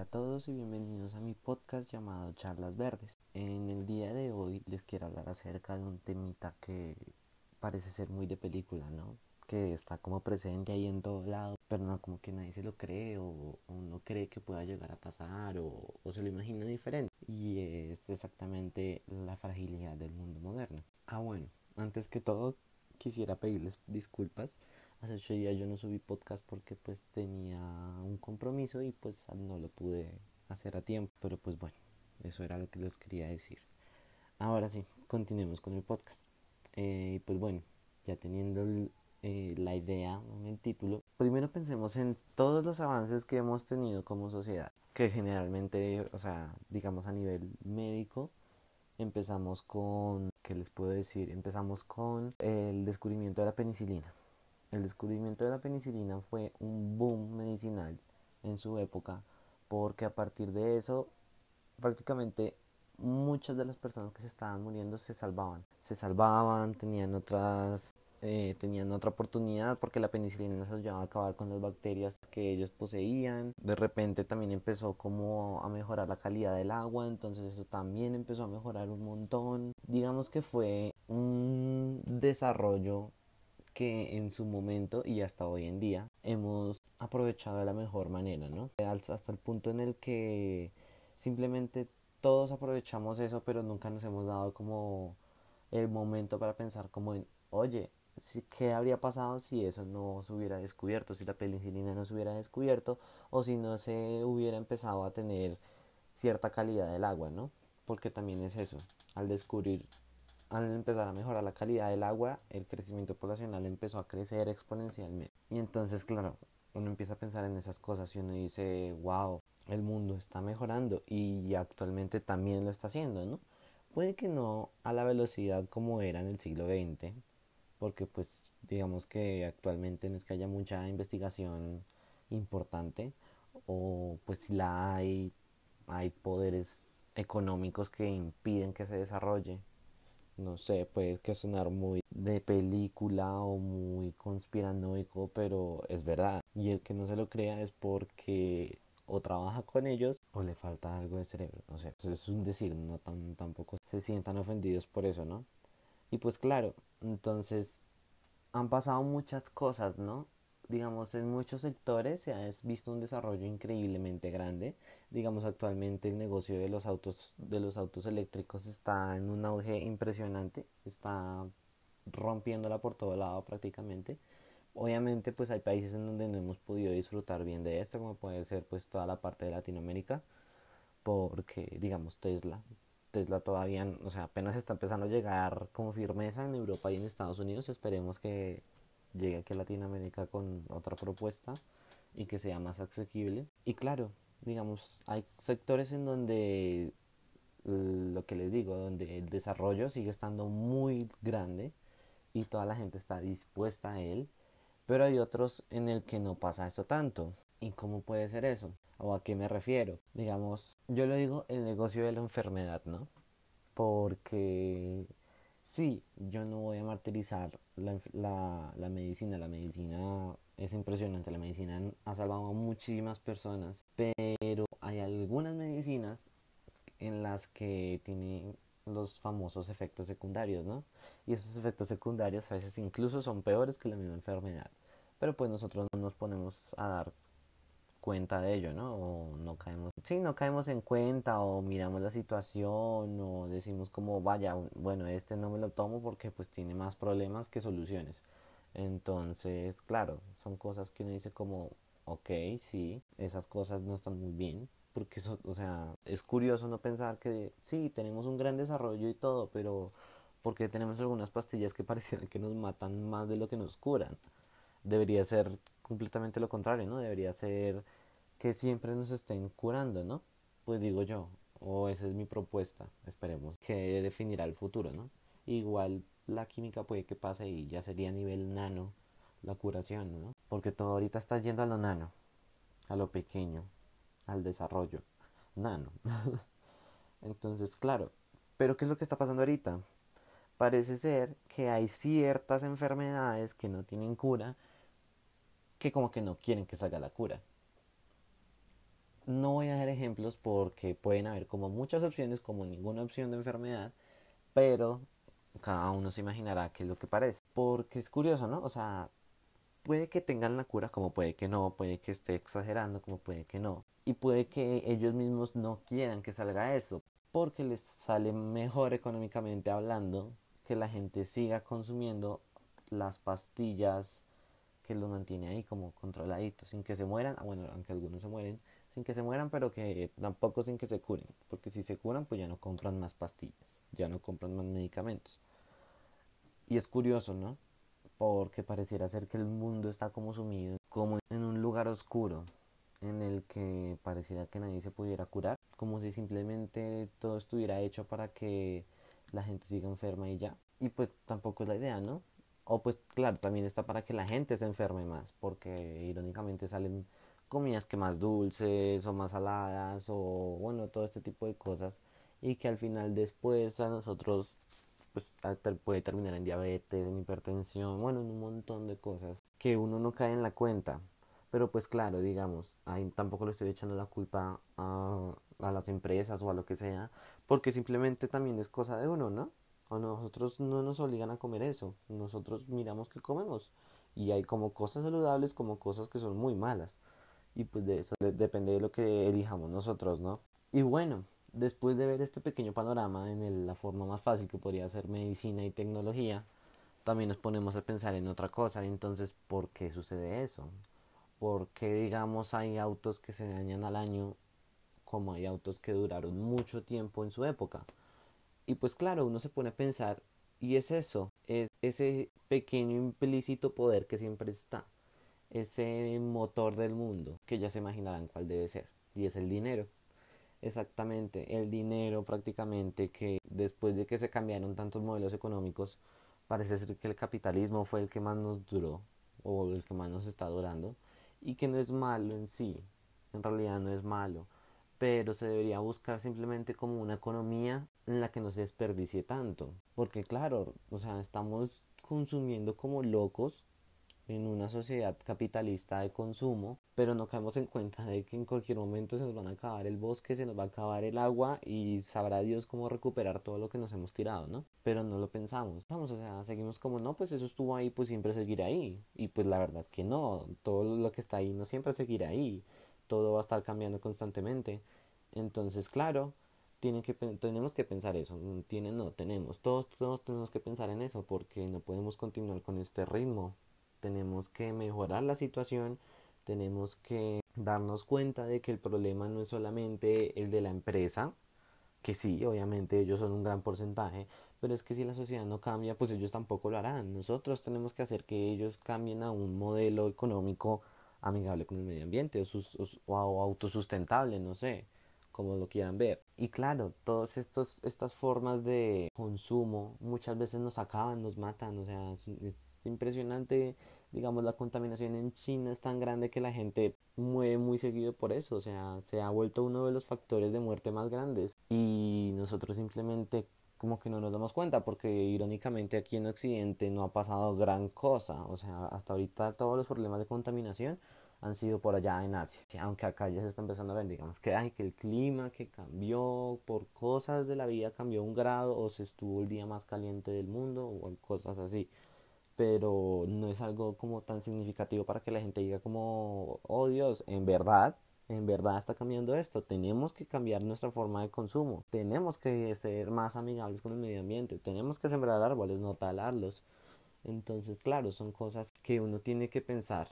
Hola a todos y bienvenidos a mi podcast llamado Charlas Verdes. En el día de hoy les quiero hablar acerca de un temita que parece ser muy de película, ¿no? Que está como presente ahí en todo lado, pero no como que nadie se lo cree o, no cree que pueda llegar a pasar o, o se lo imagina diferente. Y es exactamente la fragilidad del mundo moderno. Ah, bueno, antes que todo quisiera pedirles disculpas hace ocho días yo no subí podcast porque pues tenía un compromiso y pues no lo pude hacer a tiempo. Pero pues bueno, eso era lo que les quería decir. Ahora sí, continuemos con el podcast. Eh, pues bueno, ya teniendo eh, la idea en el título, primero pensemos en todos los avances que hemos tenido como sociedad, que generalmente, o sea, digamos a nivel médico, empezamos con, ¿qué les puedo decir? Empezamos con el descubrimiento de la penicilina. El descubrimiento de la penicilina fue un boom medicinal en su época porque a partir de eso prácticamente muchas de las personas que se estaban muriendo se salvaban. Se salvaban, tenían otras eh, tenían otra oportunidad porque la penicilina nos ayudaba a acabar con las bacterias que ellos poseían. De repente también empezó como a mejorar la calidad del agua, entonces eso también empezó a mejorar un montón. Digamos que fue un desarrollo que en su momento y hasta hoy en día hemos aprovechado de la mejor manera, ¿no? Hasta el punto en el que simplemente todos aprovechamos eso, pero nunca nos hemos dado como el momento para pensar como en, oye, ¿qué habría pasado si eso no se hubiera descubierto, si la penicilina no se hubiera descubierto o si no se hubiera empezado a tener cierta calidad del agua, ¿no? Porque también es eso, al descubrir al empezar a mejorar la calidad del agua, el crecimiento poblacional empezó a crecer exponencialmente. Y entonces, claro, uno empieza a pensar en esas cosas y uno dice, wow, el mundo está mejorando y actualmente también lo está haciendo, ¿no? Puede que no a la velocidad como era en el siglo XX, porque pues digamos que actualmente no es que haya mucha investigación importante, o pues si la hay, hay poderes económicos que impiden que se desarrolle no sé, puede que sonar muy de película o muy conspiranoico, pero es verdad. Y el que no se lo crea es porque o trabaja con ellos o le falta algo de cerebro, no sé. es un decir, no tan, tampoco se sientan ofendidos por eso, ¿no? Y pues claro, entonces han pasado muchas cosas, ¿no? Digamos, en muchos sectores se ha visto un desarrollo increíblemente grande. Digamos, actualmente el negocio de los autos, de los autos eléctricos está en un auge impresionante, está rompiéndola por todo lado prácticamente. Obviamente, pues hay países en donde no hemos podido disfrutar bien de esto, como puede ser pues toda la parte de Latinoamérica, porque digamos Tesla, Tesla todavía, o sea, apenas está empezando a llegar con firmeza en Europa y en Estados Unidos. Esperemos que llegue aquí a Latinoamérica con otra propuesta y que sea más asequible. Y claro, digamos, hay sectores en donde lo que les digo, donde el desarrollo sigue estando muy grande y toda la gente está dispuesta a él, pero hay otros en el que no pasa eso tanto. ¿Y cómo puede ser eso? ¿O a qué me refiero? Digamos, yo lo digo el negocio de la enfermedad, ¿no? Porque Sí, yo no voy a martirizar la, la, la, medicina. La medicina es impresionante. La medicina ha salvado a muchísimas personas. Pero hay algunas medicinas en las que tienen los famosos efectos secundarios, ¿no? Y esos efectos secundarios a veces incluso son peores que la misma enfermedad. Pero pues nosotros no nos ponemos a dar cuenta de ello, ¿no? O no caemos, sí, no caemos en cuenta o miramos la situación o decimos como, vaya, bueno, este no me lo tomo porque pues tiene más problemas que soluciones. Entonces, claro, son cosas que uno dice como, ok, sí, esas cosas no están muy bien, porque eso, o sea, es curioso no pensar que sí, tenemos un gran desarrollo y todo, pero porque tenemos algunas pastillas que parecieran que nos matan más de lo que nos curan. Debería ser completamente lo contrario, ¿no? Debería ser que siempre nos estén curando, ¿no? Pues digo yo, o esa es mi propuesta, esperemos, que definirá el futuro, ¿no? Igual la química puede que pase y ya sería a nivel nano la curación, ¿no? Porque todo ahorita está yendo a lo nano, a lo pequeño, al desarrollo, nano. Entonces, claro, pero ¿qué es lo que está pasando ahorita? Parece ser que hay ciertas enfermedades que no tienen cura que como que no quieren que salga la cura. no voy a dar ejemplos porque pueden haber como muchas opciones, como ninguna opción de enfermedad, pero cada uno se imaginará qué es lo que parece. Porque es curioso, ¿no? O sea, puede que tengan la cura como puede que no, puede que esté exagerando como puede que no. Y puede que ellos mismos no quieran que salga eso, porque les sale mejor económicamente hablando que la gente siga consumiendo las pastillas que los mantiene ahí como controladitos, sin que se mueran, ah, bueno, aunque algunos se mueren, sin que se mueran, pero que tampoco sin que se curen, porque si se curan, pues ya no compran más pastillas, ya no compran más medicamentos. Y es curioso, ¿no? Porque pareciera ser que el mundo está como sumido, como en un lugar oscuro, en el que pareciera que nadie se pudiera curar, como si simplemente todo estuviera hecho para que la gente siga enferma y ya. Y pues tampoco es la idea, ¿no? O pues claro, también está para que la gente se enferme más, porque irónicamente salen comidas que más dulces o más saladas o bueno, todo este tipo de cosas y que al final después a nosotros pues puede terminar en diabetes, en hipertensión, bueno, en un montón de cosas que uno no cae en la cuenta. Pero pues claro, digamos, ahí tampoco le estoy echando la culpa a, a las empresas o a lo que sea, porque simplemente también es cosa de uno, ¿no? A nosotros no nos obligan a comer eso, nosotros miramos que comemos y hay como cosas saludables como cosas que son muy malas y pues de eso depende de lo que elijamos nosotros, ¿no? Y bueno, después de ver este pequeño panorama en la forma más fácil que podría ser medicina y tecnología, también nos ponemos a pensar en otra cosa, entonces, ¿por qué sucede eso? ¿Por qué, digamos, hay autos que se dañan al año como hay autos que duraron mucho tiempo en su época? Y pues claro, uno se pone a pensar, y es eso, es ese pequeño implícito poder que siempre está ese motor del mundo, que ya se imaginarán cuál debe ser, y es el dinero. Exactamente, el dinero prácticamente que después de que se cambiaron tantos modelos económicos, parece ser que el capitalismo fue el que más nos duró, o el que más nos está durando, y que no es malo en sí, en realidad no es malo, pero se debería buscar simplemente como una economía en la que no se desperdicie tanto, porque claro, o sea, estamos consumiendo como locos en una sociedad capitalista de consumo, pero no caemos en cuenta de que en cualquier momento se nos van a acabar el bosque, se nos va a acabar el agua y sabrá Dios cómo recuperar todo lo que nos hemos tirado, ¿no? Pero no lo pensamos, Vamos, o sea, seguimos como, no, pues eso estuvo ahí, pues siempre seguirá ahí. Y pues la verdad es que no, todo lo que está ahí no siempre seguirá ahí, todo va a estar cambiando constantemente. Entonces, claro, tienen que, tenemos que pensar eso, tienen, no, tenemos, todos, todos tenemos que pensar en eso porque no podemos continuar con este ritmo tenemos que mejorar la situación, tenemos que darnos cuenta de que el problema no es solamente el de la empresa, que sí, obviamente ellos son un gran porcentaje, pero es que si la sociedad no cambia, pues ellos tampoco lo harán. Nosotros tenemos que hacer que ellos cambien a un modelo económico amigable con el medio ambiente o, o autosustentable, no sé como lo quieran ver. Y claro, todas estas formas de consumo muchas veces nos acaban, nos matan, o sea, es, impresionante, digamos, la contaminación en China es tan grande que la gente muere muy seguido por eso, o sea, se ha vuelto uno de los factores de muerte más grandes y nosotros simplemente como que no nos damos cuenta porque irónicamente aquí en Occidente no ha pasado gran cosa, o sea, hasta ahorita todos los problemas de contaminación han sido por allá en Asia. Aunque acá ya se está empezando a ver, digamos que hay que el clima que cambió por cosas de la vida cambió un grado o se estuvo el día más caliente del mundo o cosas así. Pero no es algo como tan significativo para que la gente diga como, oh Dios, en verdad, en verdad está cambiando esto. Tenemos que cambiar nuestra forma de consumo. Tenemos que ser más amigables con el medio ambiente. Tenemos que sembrar árboles, no talarlos. Entonces, claro, son cosas que uno tiene que pensar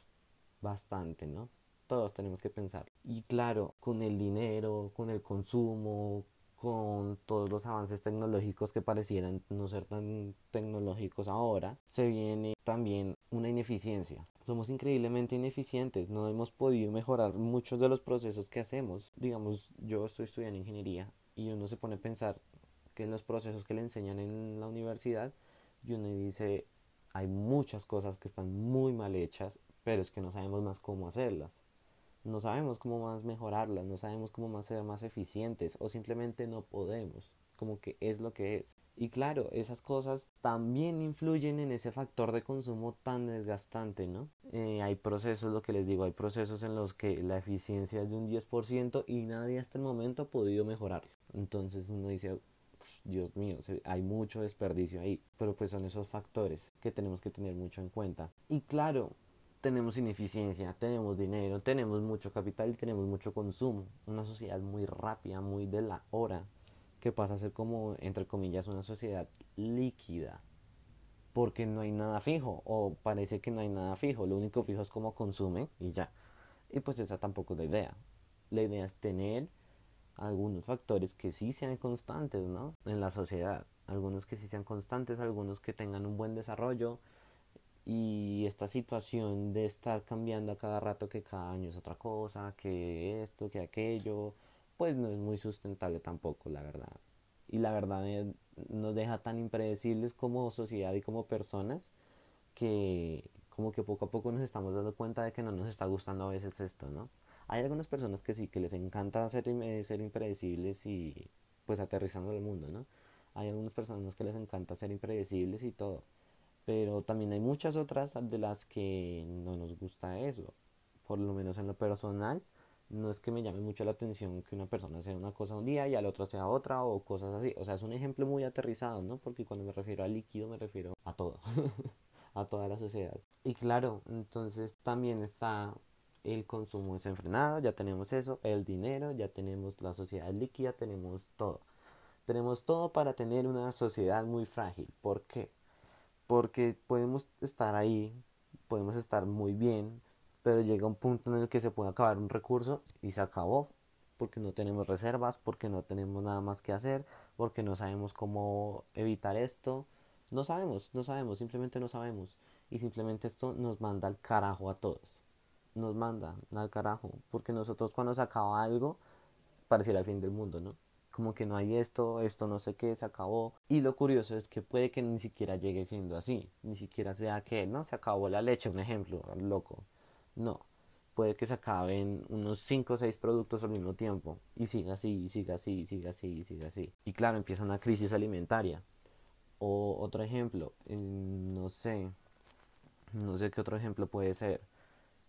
bastante, ¿no? Todos tenemos que pensar. Y claro, con el dinero, con el consumo, con todos los avances tecnológicos que parecieran no ser tan tecnológicos ahora, se viene también una ineficiencia. Somos increíblemente ineficientes, no hemos podido mejorar muchos de los procesos que hacemos. Digamos, yo estoy estudiando ingeniería y uno se pone a pensar que en los procesos que le enseñan en la universidad y uno dice, hay muchas cosas que están muy mal hechas pero es que no sabemos más cómo hacerlas. No sabemos cómo más mejorarlas, no sabemos cómo más ser más eficientes o simplemente no podemos, como que es lo que es. Y claro, esas cosas también influyen en ese factor de consumo tan desgastante, ¿no? Eh, hay procesos, lo que les digo, hay procesos en los que la eficiencia es de un 10% y nadie hasta el momento ha podido mejorarlo. Entonces uno dice, Dios mío, hay mucho desperdicio ahí. Pero pues son esos factores que tenemos que tener mucho en cuenta. Y claro, tenemos ineficiencia, tenemos dinero, tenemos mucho capital y tenemos mucho consumo. Una sociedad muy rápida, muy de la hora que pasa a ser como, entre comillas, una sociedad líquida, porque no hay nada fijo, o parece que no hay nada fijo, lo único fijo es cómo consume y ya. Y pues esa tampoco es la idea. La idea es tener algunos factores que sí sean constantes, ¿no? En la sociedad, algunos que sí sean constantes, algunos que tengan un buen desarrollo, y esta situación de estar cambiando a cada rato que cada año es otra cosa, que esto, que aquello, pues no es muy sustentable tampoco, la verdad. Y la verdad eh, nos deja tan impredecibles como sociedad y como personas que como que poco a poco nos estamos dando cuenta de que no nos está gustando a veces esto, ¿no? Hay algunas personas que sí, que les encanta ser, ser impredecibles y pues aterrizando el mundo, ¿no? Hay algunas personas que les encanta ser impredecibles y todo. Pero también hay muchas otras de las que no nos gusta eso. Por lo menos en lo personal, no es que me llame mucho la atención que una persona sea una cosa un día y al otro sea otra o cosas así. O sea, es un ejemplo muy aterrizado, ¿no? Porque cuando me refiero a líquido me refiero a todo, a toda la sociedad. Y claro, entonces también está el consumo desenfrenado, ya tenemos eso, el dinero, ya tenemos la sociedad líquida, tenemos todo. Tenemos todo para tener una sociedad muy frágil. ¿Por qué? Porque podemos estar ahí, podemos estar muy bien, pero llega un punto en el que se puede acabar un recurso y se acabó, porque no tenemos reservas, porque no tenemos nada más que hacer, porque no sabemos cómo evitar esto, no sabemos, no sabemos, simplemente no sabemos. Y simplemente esto nos manda al carajo a todos. Nos manda al carajo. Porque nosotros cuando se acaba algo, pareciera el fin del mundo, ¿no? Como que no hay esto, esto no sé qué, se acabó. Y lo curioso es que puede que ni siquiera llegue siendo así. Ni siquiera sea que, no, se acabó la leche, un ejemplo, loco. No, puede que se acaben unos 5 o 6 productos al mismo tiempo y siga así, siga así, siga así, siga así. Y claro, empieza una crisis alimentaria. O otro ejemplo, no sé, no sé qué otro ejemplo puede ser.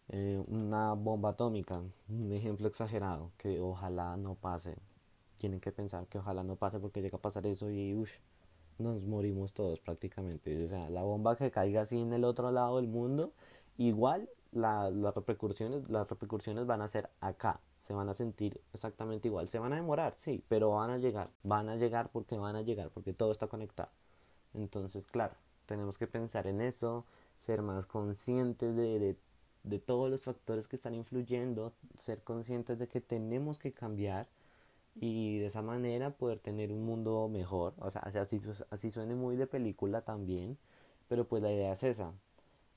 Eh, una bomba atómica, un ejemplo exagerado, que ojalá no pase. Tienen que pensar que ojalá no pase porque llega a pasar eso y uff, nos morimos todos prácticamente. O sea, la bomba que caiga así en el otro lado del mundo, igual las repercusiones, las repercusiones van a ser acá, se van a sentir exactamente igual, se van a demorar, sí, pero van a llegar, van a llegar porque van a llegar, porque todo está conectado. Entonces, claro, tenemos que pensar en eso, ser más conscientes de, de, de todos los factores que están influyendo, ser conscientes de que tenemos que cambiar y de esa manera poder tener un mundo mejor, o sea, así, así suene muy de película también, pero pues la idea es esa,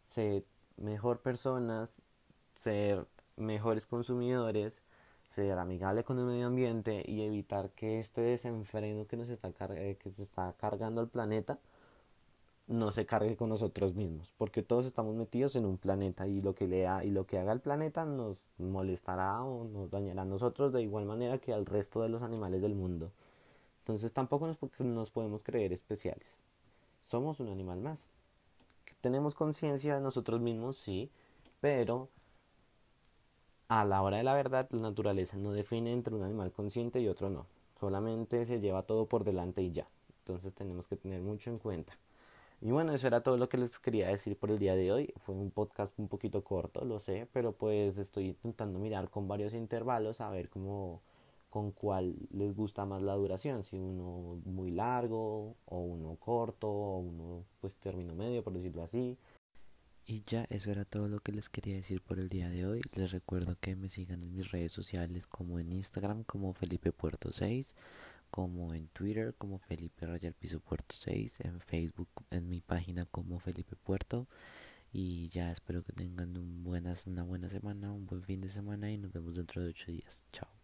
se mejor personas, ser mejores consumidores, ser amigable con el medio ambiente y evitar que este desenfreno que nos está eh, que se está cargando al planeta no se cargue con nosotros mismos, porque todos estamos metidos en un planeta y lo que lea y lo que haga el planeta nos molestará o nos dañará a nosotros de igual manera que al resto de los animales del mundo. Entonces tampoco nos, nos podemos creer especiales. Somos un animal más tenemos conciencia de nosotros mismos, sí, pero a la hora de la verdad la naturaleza no define entre un animal consciente y otro no. Solamente se lleva todo por delante y ya. Entonces tenemos que tener mucho en cuenta. Y bueno, eso era todo lo que les quería decir por el día de hoy. Fue un podcast un poquito corto, lo sé, pero pues estoy intentando mirar con varios intervalos a ver cómo con cuál les gusta más la duración, si uno muy largo o uno corto o uno pues término medio por decirlo así. Y ya eso era todo lo que les quería decir por el día de hoy. Les recuerdo que me sigan en mis redes sociales como en Instagram como Felipe Puerto 6, como en Twitter como Felipe Royal Piso Puerto 6, en Facebook en mi página como Felipe Puerto. Y ya espero que tengan un buenas, una buena semana, un buen fin de semana y nos vemos dentro de ocho días. Chao.